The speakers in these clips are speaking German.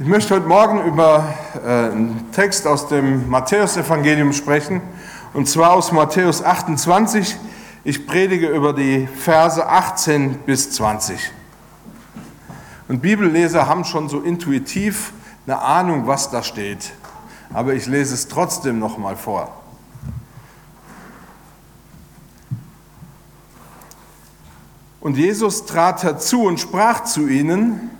Ich möchte heute Morgen über äh, einen Text aus dem Matthäusevangelium sprechen, und zwar aus Matthäus 28. Ich predige über die Verse 18 bis 20. Und Bibelleser haben schon so intuitiv eine Ahnung, was da steht, aber ich lese es trotzdem noch mal vor. Und Jesus trat herzu und sprach zu ihnen,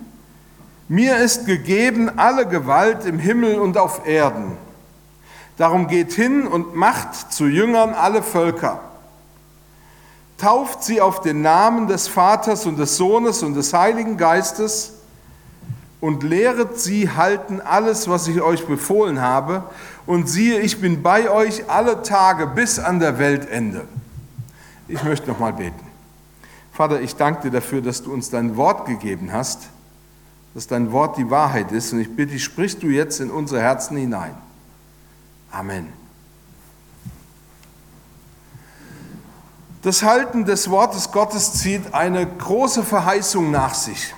mir ist gegeben alle Gewalt im Himmel und auf Erden. Darum geht hin und macht zu Jüngern alle Völker. Tauft sie auf den Namen des Vaters und des Sohnes und des Heiligen Geistes und lehret sie halten alles, was ich euch befohlen habe. Und siehe, ich bin bei euch alle Tage bis an der Weltende. Ich möchte noch mal beten. Vater, ich danke dir dafür, dass du uns dein Wort gegeben hast dass dein Wort die Wahrheit ist. Und ich bitte dich, sprichst du jetzt in unsere Herzen hinein. Amen. Das Halten des Wortes Gottes zieht eine große Verheißung nach sich.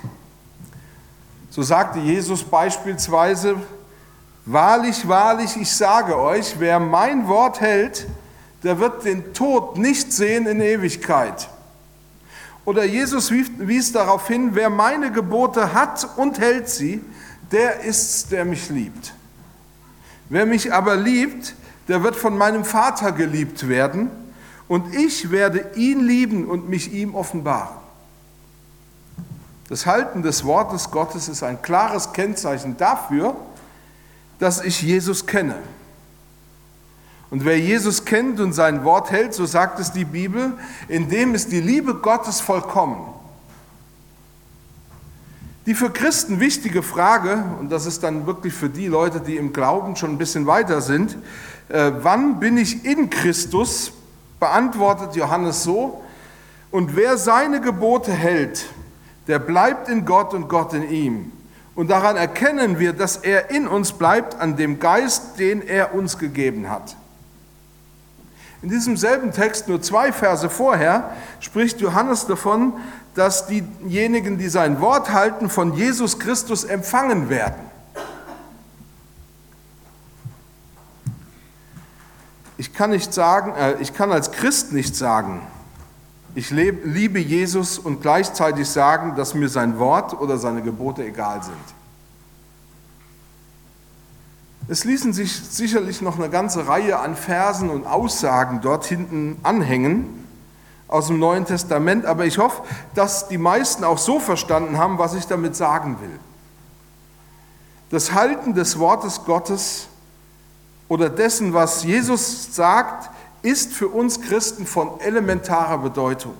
So sagte Jesus beispielsweise, Wahrlich, wahrlich, ich sage euch, wer mein Wort hält, der wird den Tod nicht sehen in Ewigkeit. Oder Jesus wies darauf hin, wer meine Gebote hat und hält sie, der ist's, der mich liebt. Wer mich aber liebt, der wird von meinem Vater geliebt werden und ich werde ihn lieben und mich ihm offenbaren. Das Halten des Wortes Gottes ist ein klares Kennzeichen dafür, dass ich Jesus kenne. Und wer Jesus kennt und sein Wort hält, so sagt es die Bibel, in dem ist die Liebe Gottes vollkommen. Die für Christen wichtige Frage, und das ist dann wirklich für die Leute, die im Glauben schon ein bisschen weiter sind, äh, wann bin ich in Christus, beantwortet Johannes so, und wer seine Gebote hält, der bleibt in Gott und Gott in ihm. Und daran erkennen wir, dass er in uns bleibt, an dem Geist, den er uns gegeben hat. In diesem selben Text, nur zwei Verse vorher, spricht Johannes davon, dass diejenigen, die sein Wort halten, von Jesus Christus empfangen werden. Ich kann nicht sagen, äh, ich kann als Christ nicht sagen, ich liebe Jesus und gleichzeitig sagen, dass mir sein Wort oder seine Gebote egal sind. Es ließen sich sicherlich noch eine ganze Reihe an Versen und Aussagen dort hinten anhängen aus dem Neuen Testament, aber ich hoffe, dass die meisten auch so verstanden haben, was ich damit sagen will. Das Halten des Wortes Gottes oder dessen, was Jesus sagt, ist für uns Christen von elementarer Bedeutung.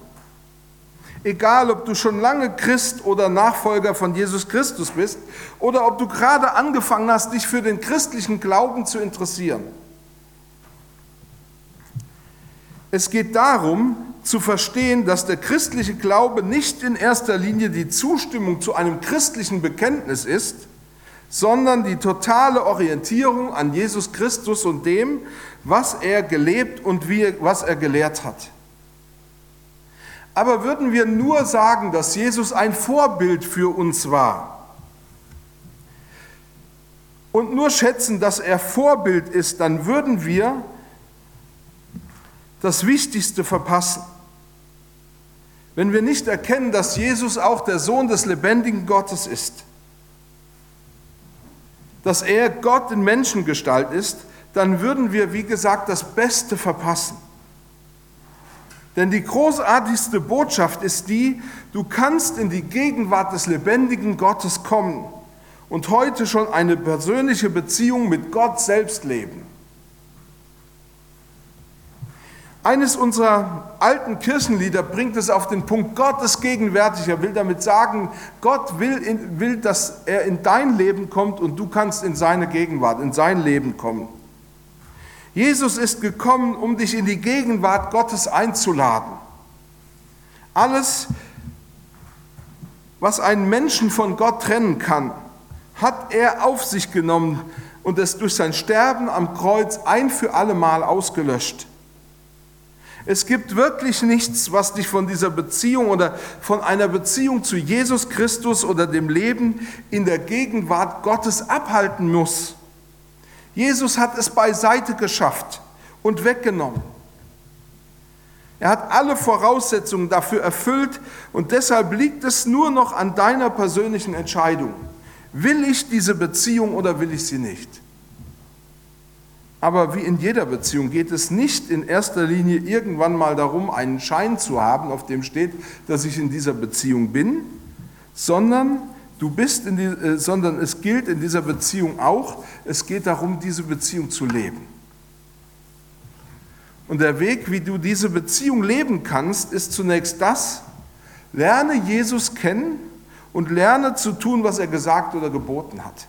Egal, ob du schon lange Christ oder Nachfolger von Jesus Christus bist oder ob du gerade angefangen hast, dich für den christlichen Glauben zu interessieren. Es geht darum zu verstehen, dass der christliche Glaube nicht in erster Linie die Zustimmung zu einem christlichen Bekenntnis ist, sondern die totale Orientierung an Jesus Christus und dem, was er gelebt und wie, was er gelehrt hat. Aber würden wir nur sagen, dass Jesus ein Vorbild für uns war und nur schätzen, dass er Vorbild ist, dann würden wir das Wichtigste verpassen. Wenn wir nicht erkennen, dass Jesus auch der Sohn des lebendigen Gottes ist, dass er Gott in Menschengestalt ist, dann würden wir, wie gesagt, das Beste verpassen. Denn die großartigste Botschaft ist die, du kannst in die Gegenwart des lebendigen Gottes kommen und heute schon eine persönliche Beziehung mit Gott selbst leben. Eines unserer alten Kirchenlieder bringt es auf den Punkt, Gott ist gegenwärtig. Er will damit sagen, Gott will, will, dass er in dein Leben kommt und du kannst in seine Gegenwart, in sein Leben kommen. Jesus ist gekommen, um dich in die Gegenwart Gottes einzuladen. Alles, was einen Menschen von Gott trennen kann, hat er auf sich genommen und es durch sein Sterben am Kreuz ein für alle Mal ausgelöscht. Es gibt wirklich nichts, was dich von dieser Beziehung oder von einer Beziehung zu Jesus Christus oder dem Leben in der Gegenwart Gottes abhalten muss. Jesus hat es beiseite geschafft und weggenommen. Er hat alle Voraussetzungen dafür erfüllt und deshalb liegt es nur noch an deiner persönlichen Entscheidung. Will ich diese Beziehung oder will ich sie nicht? Aber wie in jeder Beziehung geht es nicht in erster Linie irgendwann mal darum, einen Schein zu haben, auf dem steht, dass ich in dieser Beziehung bin, sondern du bist in die, äh, sondern es gilt in dieser Beziehung auch, es geht darum, diese Beziehung zu leben. Und der Weg, wie du diese Beziehung leben kannst, ist zunächst das, lerne Jesus kennen und lerne zu tun, was er gesagt oder geboten hat.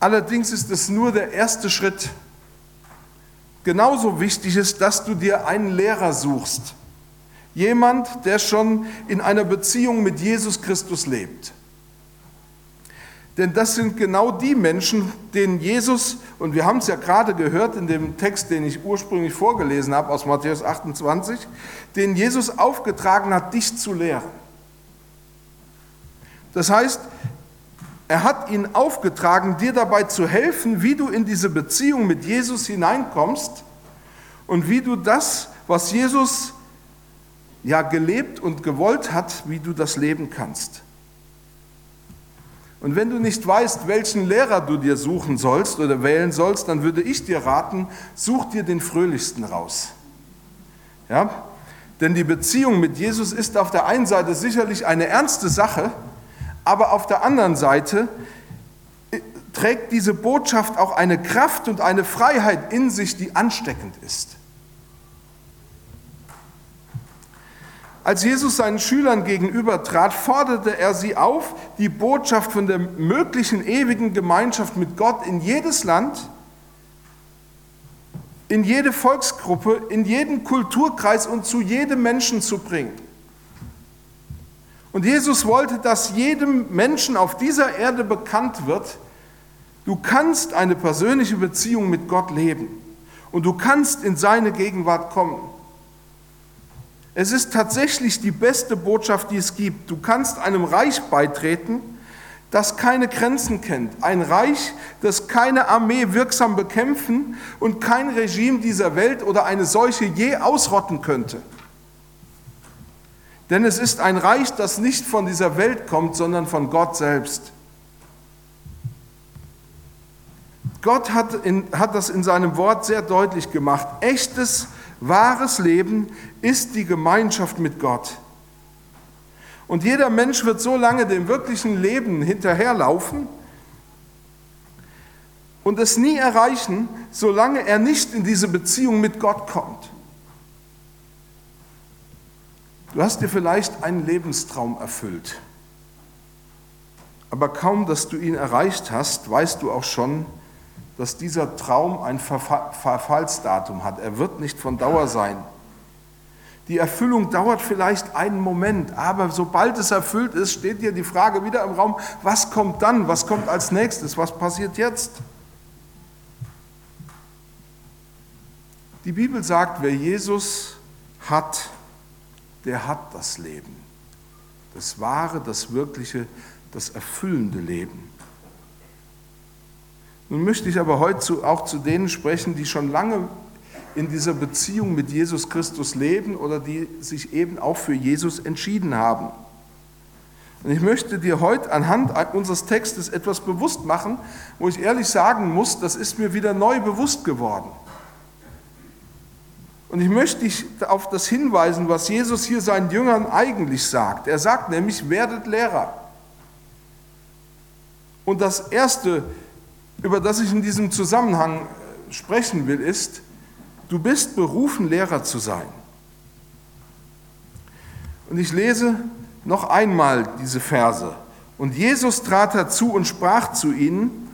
Allerdings ist es nur der erste Schritt. Genauso wichtig ist, dass du dir einen Lehrer suchst. Jemand, der schon in einer Beziehung mit Jesus Christus lebt. Denn das sind genau die Menschen, denen Jesus, und wir haben es ja gerade gehört in dem Text, den ich ursprünglich vorgelesen habe aus Matthäus 28, denen Jesus aufgetragen hat, dich zu lehren. Das heißt, er hat ihn aufgetragen, dir dabei zu helfen, wie du in diese Beziehung mit Jesus hineinkommst und wie du das, was Jesus ja gelebt und gewollt hat, wie du das leben kannst. Und wenn du nicht weißt, welchen Lehrer du dir suchen sollst oder wählen sollst, dann würde ich dir raten, such dir den fröhlichsten raus. Ja? Denn die Beziehung mit Jesus ist auf der einen Seite sicherlich eine ernste Sache, aber auf der anderen Seite äh, trägt diese Botschaft auch eine Kraft und eine Freiheit in sich, die ansteckend ist. Als Jesus seinen Schülern gegenübertrat, forderte er sie auf, die Botschaft von der möglichen ewigen Gemeinschaft mit Gott in jedes Land, in jede Volksgruppe, in jeden Kulturkreis und zu jedem Menschen zu bringen. Und Jesus wollte, dass jedem Menschen auf dieser Erde bekannt wird, du kannst eine persönliche Beziehung mit Gott leben und du kannst in seine Gegenwart kommen. Es ist tatsächlich die beste Botschaft, die es gibt. Du kannst einem Reich beitreten, das keine Grenzen kennt. Ein Reich, das keine Armee wirksam bekämpfen und kein Regime dieser Welt oder eine Seuche je ausrotten könnte. Denn es ist ein Reich, das nicht von dieser Welt kommt, sondern von Gott selbst. Gott hat, in, hat das in seinem Wort sehr deutlich gemacht. Echtes Wahres Leben ist die Gemeinschaft mit Gott. Und jeder Mensch wird so lange dem wirklichen Leben hinterherlaufen und es nie erreichen, solange er nicht in diese Beziehung mit Gott kommt. Du hast dir vielleicht einen Lebenstraum erfüllt, aber kaum, dass du ihn erreicht hast, weißt du auch schon, dass dieser Traum ein Verfallsdatum hat. Er wird nicht von Dauer sein. Die Erfüllung dauert vielleicht einen Moment, aber sobald es erfüllt ist, steht dir die Frage wieder im Raum, was kommt dann, was kommt als nächstes, was passiert jetzt? Die Bibel sagt, wer Jesus hat, der hat das Leben. Das wahre, das wirkliche, das erfüllende Leben. Nun möchte ich aber heute auch zu denen sprechen, die schon lange in dieser Beziehung mit Jesus Christus leben oder die sich eben auch für Jesus entschieden haben. Und ich möchte dir heute anhand unseres Textes etwas bewusst machen, wo ich ehrlich sagen muss, das ist mir wieder neu bewusst geworden. Und ich möchte dich auf das hinweisen, was Jesus hier seinen Jüngern eigentlich sagt. Er sagt nämlich, werdet Lehrer. Und das Erste, über das ich in diesem Zusammenhang äh, sprechen will, ist, du bist berufen, Lehrer zu sein. Und ich lese noch einmal diese Verse. Und Jesus trat herzu und sprach zu ihnen,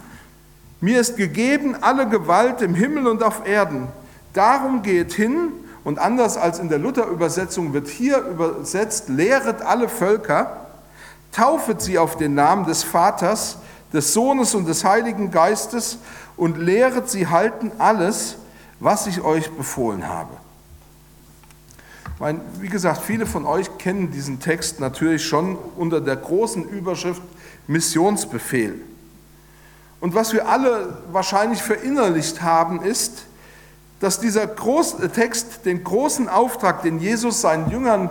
mir ist gegeben alle Gewalt im Himmel und auf Erden. Darum geht hin und anders als in der Luther-Übersetzung wird hier übersetzt, lehret alle Völker, taufet sie auf den Namen des Vaters, des Sohnes und des Heiligen Geistes und lehret sie halten alles, was ich euch befohlen habe. Meine, wie gesagt, viele von euch kennen diesen Text natürlich schon unter der großen Überschrift Missionsbefehl. Und was wir alle wahrscheinlich verinnerlicht haben, ist, dass dieser Groß Text den großen Auftrag, den Jesus seinen Jüngern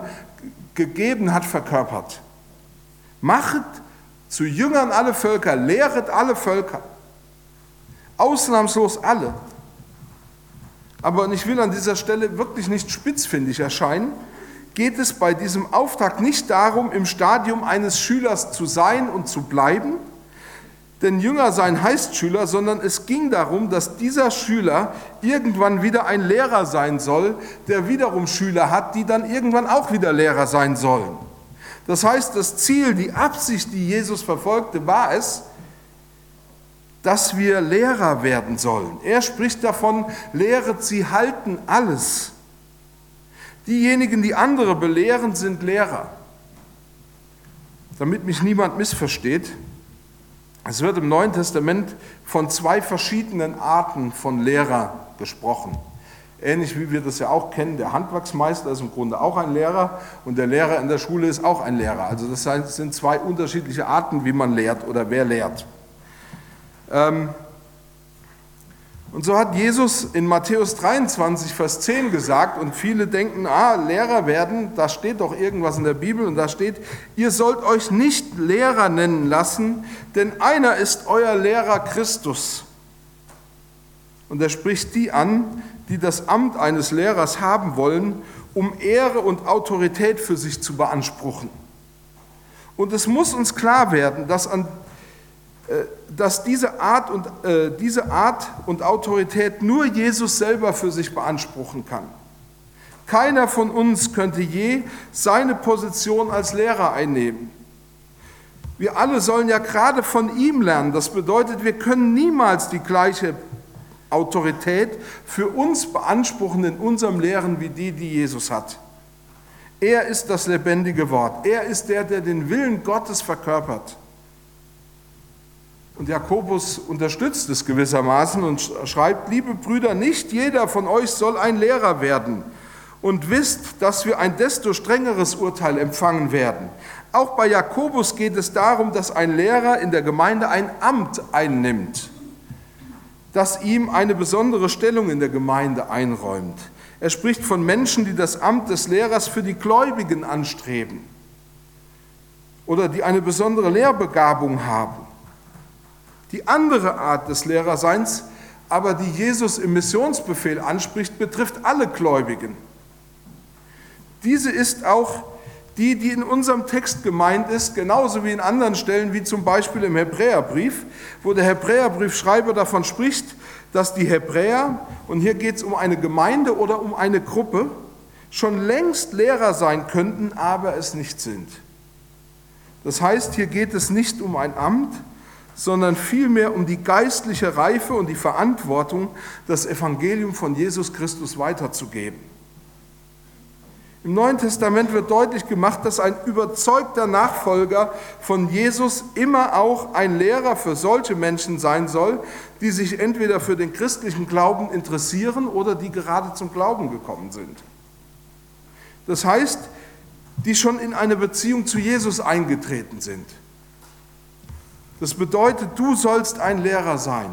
gegeben hat, verkörpert. Machet zu Jüngern alle Völker, lehret alle Völker, ausnahmslos alle. Aber ich will an dieser Stelle wirklich nicht spitzfindig erscheinen, geht es bei diesem Auftrag nicht darum, im Stadium eines Schülers zu sein und zu bleiben, denn Jünger sein heißt Schüler, sondern es ging darum, dass dieser Schüler irgendwann wieder ein Lehrer sein soll, der wiederum Schüler hat, die dann irgendwann auch wieder Lehrer sein sollen. Das heißt, das Ziel, die Absicht, die Jesus verfolgte, war es, dass wir Lehrer werden sollen. Er spricht davon, lehret sie halten alles. Diejenigen, die andere belehren, sind Lehrer. Damit mich niemand missversteht, es wird im Neuen Testament von zwei verschiedenen Arten von Lehrer gesprochen. Ähnlich wie wir das ja auch kennen, der Handwerksmeister ist im Grunde auch ein Lehrer und der Lehrer in der Schule ist auch ein Lehrer. Also das sind zwei unterschiedliche Arten, wie man lehrt oder wer lehrt. Ähm, und so hat Jesus in Matthäus 23, Vers 10 gesagt, und viele denken, ah, Lehrer werden, da steht doch irgendwas in der Bibel, und da steht, ihr sollt euch nicht Lehrer nennen lassen, denn einer ist euer Lehrer Christus. Und er spricht die an, die das Amt eines Lehrers haben wollen, um Ehre und Autorität für sich zu beanspruchen. Und es muss uns klar werden, dass an äh, dass diese Art, und, äh, diese Art und Autorität nur Jesus selber für sich beanspruchen kann. Keiner von uns könnte je seine Position als Lehrer einnehmen. Wir alle sollen ja gerade von ihm lernen. Das bedeutet, wir können niemals die gleiche Autorität für uns beanspruchen in unserem Lehren wie die, die Jesus hat. Er ist das lebendige Wort. Er ist der, der den Willen Gottes verkörpert. Und Jakobus unterstützt es gewissermaßen und schreibt, liebe Brüder, nicht jeder von euch soll ein Lehrer werden und wisst, dass wir ein desto strengeres Urteil empfangen werden. Auch bei Jakobus geht es darum, dass ein Lehrer in der Gemeinde ein Amt einnimmt, das ihm eine besondere Stellung in der Gemeinde einräumt. Er spricht von Menschen, die das Amt des Lehrers für die Gläubigen anstreben oder die eine besondere Lehrbegabung haben. Die andere Art des Lehrerseins, aber die Jesus im Missionsbefehl anspricht, betrifft alle Gläubigen. Diese ist auch die, die in unserem Text gemeint ist, genauso wie in anderen Stellen, wie zum Beispiel im Hebräerbrief, wo der Hebräerbriefschreiber davon spricht, dass die Hebräer, und hier geht es um eine Gemeinde oder um eine Gruppe, schon längst Lehrer sein könnten, aber es nicht sind. Das heißt, hier geht es nicht um ein Amt, sondern vielmehr um die geistliche Reife und die Verantwortung, das Evangelium von Jesus Christus weiterzugeben. Im Neuen Testament wird deutlich gemacht, dass ein überzeugter Nachfolger von Jesus immer auch ein Lehrer für solche Menschen sein soll, die sich entweder für den christlichen Glauben interessieren oder die gerade zum Glauben gekommen sind. Das heißt, die schon in eine Beziehung zu Jesus eingetreten sind. Das bedeutet, du sollst ein Lehrer sein.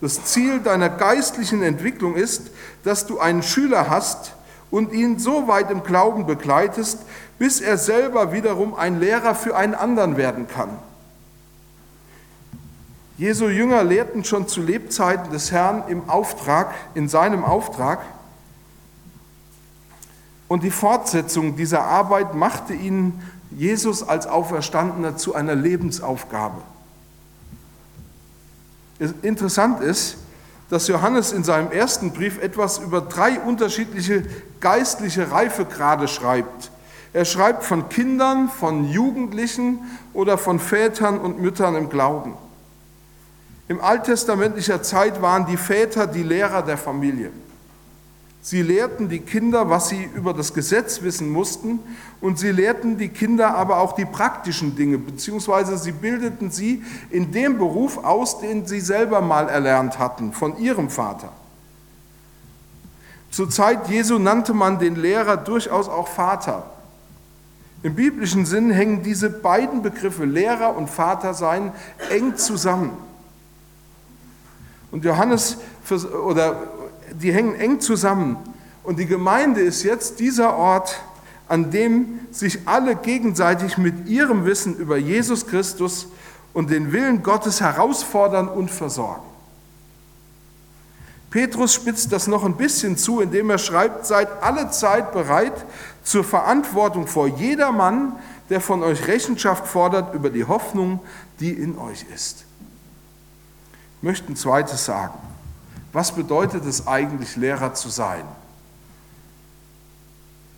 Das Ziel deiner geistlichen Entwicklung ist, dass du einen Schüler hast und ihn so weit im Glauben begleitest, bis er selber wiederum ein Lehrer für einen anderen werden kann. Jesu Jünger lehrten schon zu Lebzeiten des Herrn im Auftrag, in seinem Auftrag. Und die Fortsetzung dieser Arbeit machte ihnen Jesus als Auferstandener zu einer Lebensaufgabe. Interessant ist, dass Johannes in seinem ersten Brief etwas über drei unterschiedliche geistliche Reifegrade schreibt. Er schreibt von Kindern, von Jugendlichen oder von Vätern und Müttern im Glauben. Im alttestamentlicher Zeit waren die Väter die Lehrer der Familie. Sie lehrten die Kinder, was sie über das Gesetz wissen mussten, und sie lehrten die Kinder aber auch die praktischen Dinge, beziehungsweise sie bildeten sie in dem Beruf aus, den sie selber mal erlernt hatten von ihrem Vater. Zur Zeit Jesu nannte man den Lehrer durchaus auch Vater. Im biblischen Sinn hängen diese beiden Begriffe Lehrer und Vater sein eng zusammen. Und Johannes, oder die hängen eng zusammen. Und die Gemeinde ist jetzt dieser Ort, an dem sich alle gegenseitig mit ihrem Wissen über Jesus Christus und den Willen Gottes herausfordern und versorgen. Petrus spitzt das noch ein bisschen zu, indem er schreibt, seid alle Zeit bereit zur Verantwortung vor jedermann, der von euch Rechenschaft fordert über die Hoffnung, die in euch ist. Ich möchte ein zweites sagen. Was bedeutet es eigentlich, Lehrer zu sein?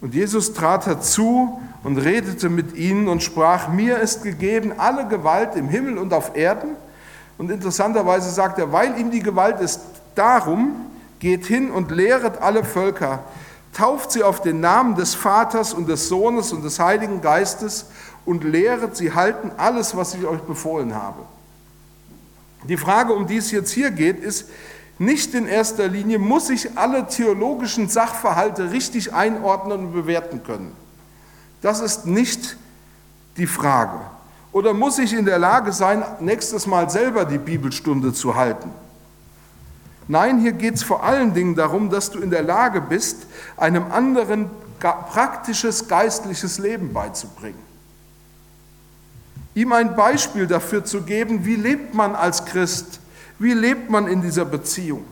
Und Jesus trat herzu und redete mit ihnen und sprach, mir ist gegeben alle Gewalt im Himmel und auf Erden. Und interessanterweise sagt er, weil ihm die Gewalt ist, darum geht hin und lehret alle Völker, tauft sie auf den Namen des Vaters und des Sohnes und des Heiligen Geistes und lehret sie halten alles, was ich euch befohlen habe. Die Frage, um die es jetzt hier geht, ist, nicht in erster Linie muss ich alle theologischen Sachverhalte richtig einordnen und bewerten können. Das ist nicht die Frage. Oder muss ich in der Lage sein, nächstes Mal selber die Bibelstunde zu halten? Nein, hier geht es vor allen Dingen darum, dass du in der Lage bist, einem anderen praktisches geistliches Leben beizubringen. Ihm ein Beispiel dafür zu geben, wie lebt man als Christ wie lebt man in dieser Beziehung?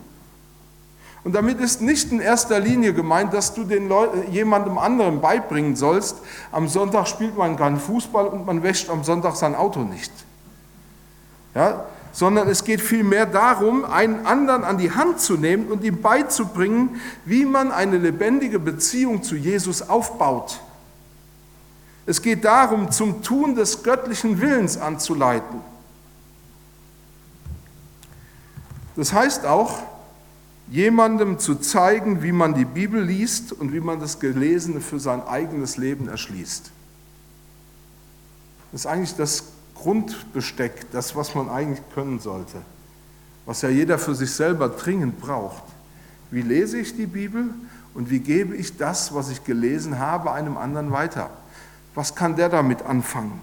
Und damit ist nicht in erster Linie gemeint, dass du den Leuten, jemandem anderen beibringen sollst, am Sonntag spielt man keinen Fußball und man wäscht am Sonntag sein Auto nicht. Ja, sondern es geht vielmehr darum, einen anderen an die Hand zu nehmen und ihm beizubringen, wie man eine lebendige Beziehung zu Jesus aufbaut. Es geht darum, zum Tun des göttlichen Willens anzuleiten. Das heißt auch, jemandem zu zeigen, wie man die Bibel liest und wie man das Gelesene für sein eigenes Leben erschließt. Das ist eigentlich das Grundbesteck, das, was man eigentlich können sollte, was ja jeder für sich selber dringend braucht. Wie lese ich die Bibel und wie gebe ich das, was ich gelesen habe, einem anderen weiter? Was kann der damit anfangen?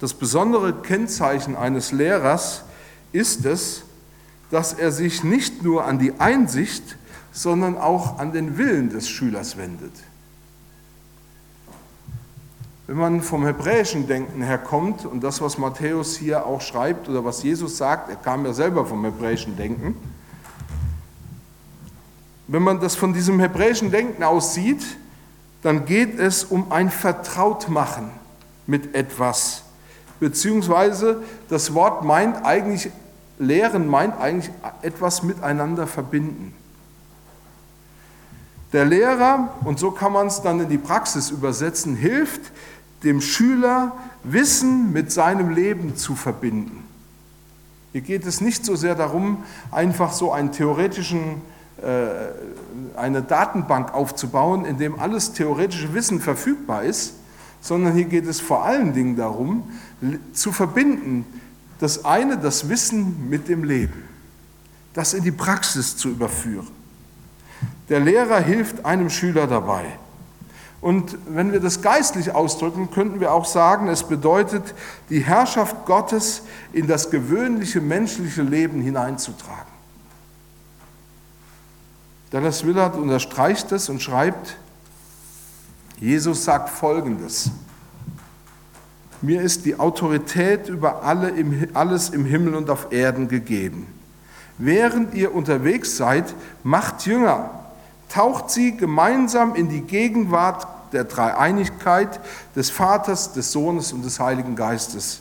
Das besondere Kennzeichen eines Lehrers ist es, dass er sich nicht nur an die Einsicht, sondern auch an den Willen des Schülers wendet. Wenn man vom hebräischen Denken herkommt und das, was Matthäus hier auch schreibt oder was Jesus sagt, er kam ja selber vom hebräischen Denken, wenn man das von diesem hebräischen Denken aus sieht, dann geht es um ein Vertrautmachen mit etwas beziehungsweise das Wort meint eigentlich, Lehren meint eigentlich etwas miteinander verbinden. Der Lehrer, und so kann man es dann in die Praxis übersetzen, hilft dem Schüler, Wissen mit seinem Leben zu verbinden. Hier geht es nicht so sehr darum, einfach so einen theoretischen, äh, eine Datenbank aufzubauen, in dem alles theoretische Wissen verfügbar ist, sondern hier geht es vor allen Dingen darum, zu verbinden, das eine, das Wissen mit dem Leben, das in die Praxis zu überführen. Der Lehrer hilft einem Schüler dabei. Und wenn wir das geistlich ausdrücken, könnten wir auch sagen, es bedeutet, die Herrschaft Gottes in das gewöhnliche menschliche Leben hineinzutragen. Dallas Willard unterstreicht es und schreibt, Jesus sagt Folgendes. Mir ist die Autorität über alle im, alles im Himmel und auf Erden gegeben. Während ihr unterwegs seid, macht Jünger, taucht sie gemeinsam in die Gegenwart der Dreieinigkeit des Vaters, des Sohnes und des Heiligen Geistes.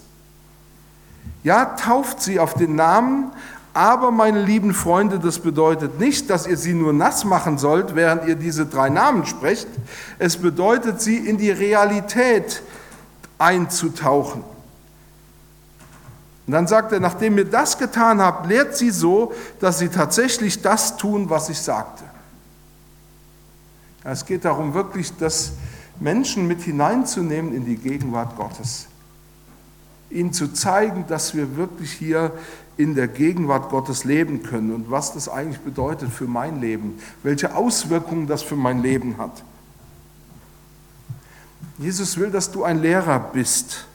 Ja, tauft sie auf den Namen, aber meine lieben Freunde, das bedeutet nicht, dass ihr sie nur nass machen sollt, während ihr diese drei Namen sprecht. Es bedeutet, sie in die Realität einzutauchen. Und dann sagt er, nachdem ihr das getan habt, lehrt sie so, dass sie tatsächlich das tun, was ich sagte. Es geht darum, wirklich das Menschen mit hineinzunehmen in die Gegenwart Gottes. Ihnen zu zeigen, dass wir wirklich hier in der Gegenwart Gottes leben können und was das eigentlich bedeutet für mein Leben, welche Auswirkungen das für mein Leben hat. Jesus will, dass du ein Lehrer bist.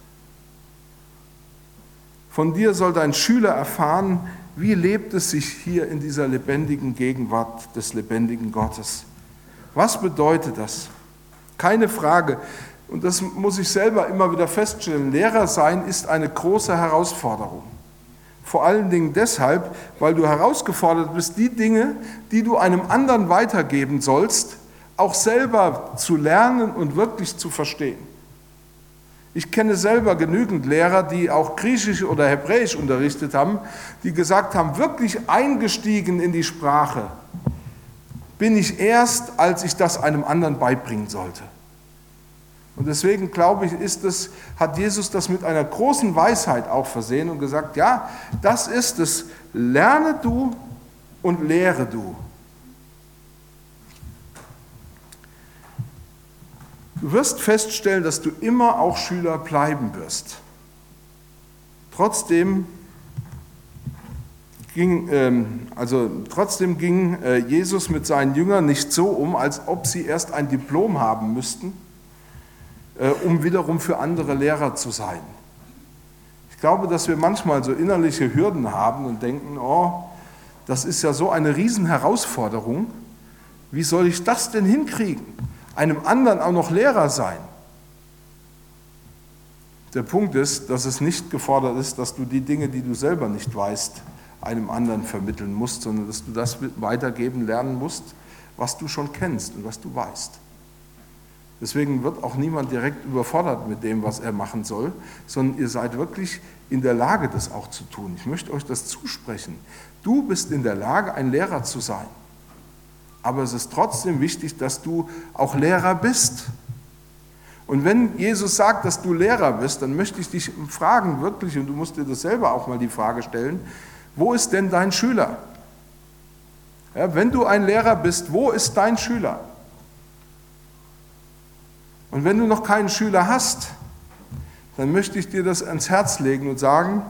Von dir soll dein Schüler erfahren, wie lebt es sich hier in dieser lebendigen Gegenwart des lebendigen Gottes. Was bedeutet das? Keine Frage. Und das muss ich selber immer wieder feststellen. Lehrer sein ist eine große Herausforderung. Vor allen Dingen deshalb, weil du herausgefordert bist, die Dinge, die du einem anderen weitergeben sollst, auch selber zu lernen und wirklich zu verstehen. Ich kenne selber genügend Lehrer, die auch Griechisch oder Hebräisch unterrichtet haben, die gesagt haben, wirklich eingestiegen in die Sprache bin ich erst, als ich das einem anderen beibringen sollte. Und deswegen glaube ich, ist es, hat Jesus das mit einer großen Weisheit auch versehen und gesagt, ja, das ist es, lerne du und lehre du. Du wirst feststellen, dass du immer auch Schüler bleiben wirst. Trotzdem ging, ähm, also trotzdem ging äh, Jesus mit seinen Jüngern nicht so um, als ob sie erst ein Diplom haben müssten, äh, um wiederum für andere Lehrer zu sein. Ich glaube, dass wir manchmal so innerliche Hürden haben und denken, oh, das ist ja so eine Riesenherausforderung. Wie soll ich das denn hinkriegen? Einem anderen auch noch Lehrer sein. Der Punkt ist, dass es nicht gefordert ist, dass du die Dinge, die du selber nicht weißt, einem anderen vermitteln musst, sondern dass du das weitergeben lernen musst, was du schon kennst und was du weißt. Deswegen wird auch niemand direkt überfordert mit dem, was er machen soll, sondern ihr seid wirklich in der Lage, das auch zu tun. Ich möchte euch das zusprechen. Du bist in der Lage, ein Lehrer zu sein. Aber es ist trotzdem wichtig, dass du auch Lehrer bist. Und wenn Jesus sagt, dass du Lehrer bist, dann möchte ich dich fragen, wirklich, und du musst dir das selber auch mal die Frage stellen, wo ist denn dein Schüler? Ja, wenn du ein Lehrer bist, wo ist dein Schüler? Und wenn du noch keinen Schüler hast, dann möchte ich dir das ans Herz legen und sagen,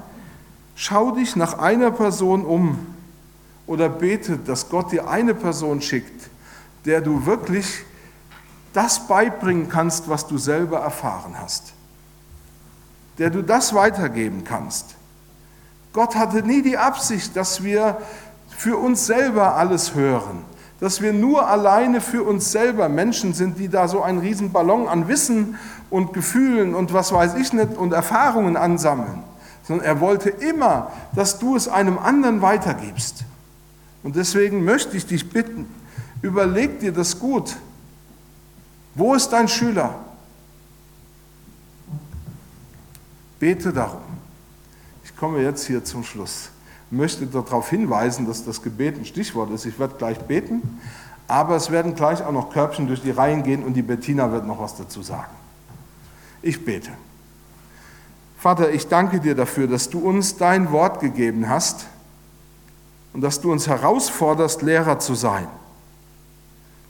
schau dich nach einer Person um, oder betet, dass Gott dir eine Person schickt, der du wirklich das beibringen kannst, was du selber erfahren hast. Der du das weitergeben kannst. Gott hatte nie die Absicht, dass wir für uns selber alles hören, dass wir nur alleine für uns selber Menschen sind, die da so einen riesen Ballon an Wissen und Gefühlen und was weiß ich nicht und Erfahrungen ansammeln, sondern er wollte immer, dass du es einem anderen weitergibst. Und deswegen möchte ich dich bitten, überleg dir das gut. Wo ist dein Schüler? Bete darum. Ich komme jetzt hier zum Schluss. Ich möchte darauf hinweisen, dass das Gebet ein Stichwort ist. Ich werde gleich beten, aber es werden gleich auch noch Körbchen durch die Reihen gehen und die Bettina wird noch was dazu sagen. Ich bete. Vater, ich danke dir dafür, dass du uns dein Wort gegeben hast und dass du uns herausforderst, Lehrer zu sein.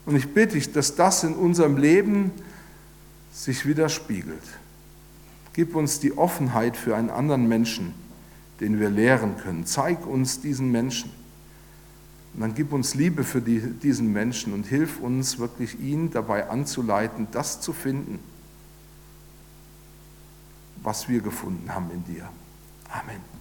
Und ich bitte dich, dass das in unserem Leben sich widerspiegelt. Gib uns die Offenheit für einen anderen Menschen, den wir lehren können. Zeig uns diesen Menschen. Und dann gib uns Liebe für die, diesen Menschen und hilf uns wirklich, ihn dabei anzuleiten, das zu finden, was wir gefunden haben in dir. Amen.